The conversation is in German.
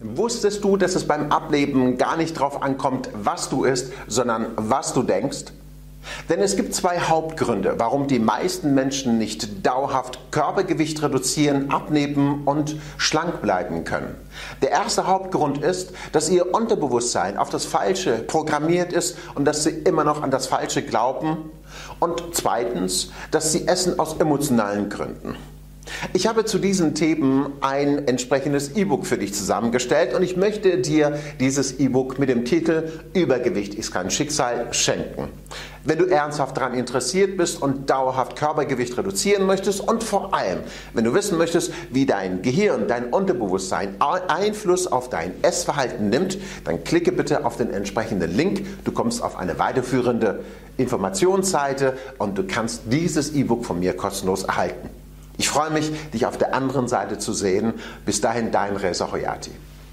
Wusstest du, dass es beim Ableben gar nicht darauf ankommt, was du isst, sondern was du denkst? Denn es gibt zwei Hauptgründe, warum die meisten Menschen nicht dauerhaft Körpergewicht reduzieren, abnehmen und schlank bleiben können. Der erste Hauptgrund ist, dass ihr Unterbewusstsein auf das Falsche programmiert ist und dass sie immer noch an das Falsche glauben. Und zweitens, dass sie essen aus emotionalen Gründen. Ich habe zu diesen Themen ein entsprechendes E-Book für dich zusammengestellt und ich möchte dir dieses E-Book mit dem Titel Übergewicht ist kein Schicksal schenken. Wenn du ernsthaft daran interessiert bist und dauerhaft Körpergewicht reduzieren möchtest und vor allem, wenn du wissen möchtest, wie dein Gehirn, dein Unterbewusstsein Einfluss auf dein Essverhalten nimmt, dann klicke bitte auf den entsprechenden Link. Du kommst auf eine weiterführende Informationsseite und du kannst dieses E-Book von mir kostenlos erhalten. Ich freue mich, dich auf der anderen Seite zu sehen. Bis dahin, dein Reza Hoyati.